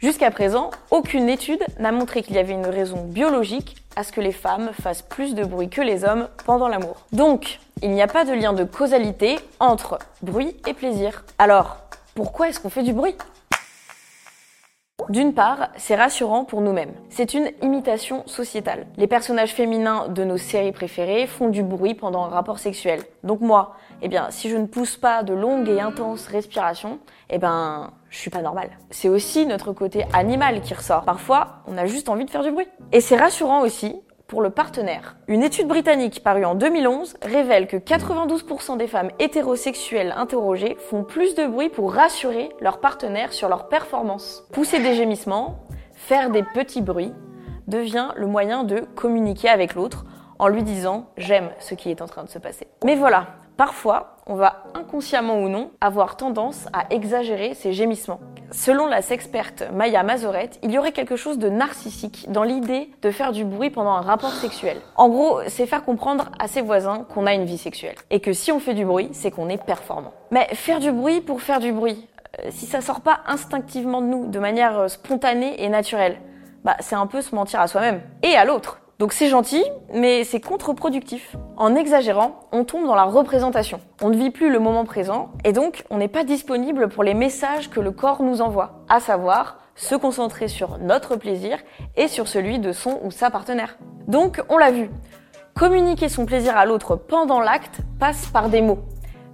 Jusqu'à présent, aucune étude n'a montré qu'il y avait une raison biologique à ce que les femmes fassent plus de bruit que les hommes pendant l'amour. Donc, il n'y a pas de lien de causalité entre bruit et plaisir. Alors, pourquoi est-ce qu'on fait du bruit? D'une part, c'est rassurant pour nous-mêmes. C'est une imitation sociétale. Les personnages féminins de nos séries préférées font du bruit pendant un rapport sexuel. Donc moi, eh bien, si je ne pousse pas de longues et intenses respirations, eh ben, je suis pas normale. C'est aussi notre côté animal qui ressort. Parfois, on a juste envie de faire du bruit. Et c'est rassurant aussi pour le partenaire. Une étude britannique parue en 2011 révèle que 92% des femmes hétérosexuelles interrogées font plus de bruit pour rassurer leur partenaire sur leur performance. Pousser des gémissements, faire des petits bruits devient le moyen de communiquer avec l'autre en lui disant j'aime ce qui est en train de se passer. Mais voilà, Parfois, on va inconsciemment ou non avoir tendance à exagérer ses gémissements. Selon la sexperte Maya Mazorette, il y aurait quelque chose de narcissique dans l'idée de faire du bruit pendant un rapport sexuel. En gros, c'est faire comprendre à ses voisins qu'on a une vie sexuelle et que si on fait du bruit, c'est qu'on est performant. Mais faire du bruit pour faire du bruit, euh, si ça sort pas instinctivement de nous, de manière euh, spontanée et naturelle, bah c'est un peu se mentir à soi-même et à l'autre. Donc c'est gentil, mais c'est contre-productif. En exagérant, on tombe dans la représentation. On ne vit plus le moment présent, et donc on n'est pas disponible pour les messages que le corps nous envoie, à savoir se concentrer sur notre plaisir et sur celui de son ou sa partenaire. Donc on l'a vu, communiquer son plaisir à l'autre pendant l'acte passe par des mots,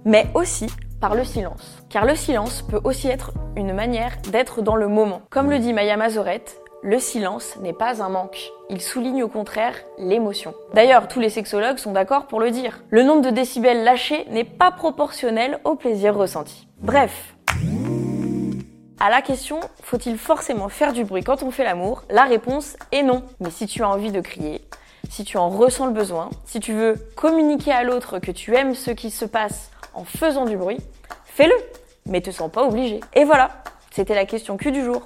mais aussi par le silence. Car le silence peut aussi être une manière d'être dans le moment. Comme le dit Maya Mazorette, le silence n'est pas un manque. Il souligne au contraire l'émotion. D'ailleurs, tous les sexologues sont d'accord pour le dire. Le nombre de décibels lâchés n'est pas proportionnel au plaisir ressenti. Bref. À la question, faut-il forcément faire du bruit quand on fait l'amour? La réponse est non. Mais si tu as envie de crier, si tu en ressens le besoin, si tu veux communiquer à l'autre que tu aimes ce qui se passe en faisant du bruit, fais-le. Mais te sens pas obligé. Et voilà, c'était la question Q du jour.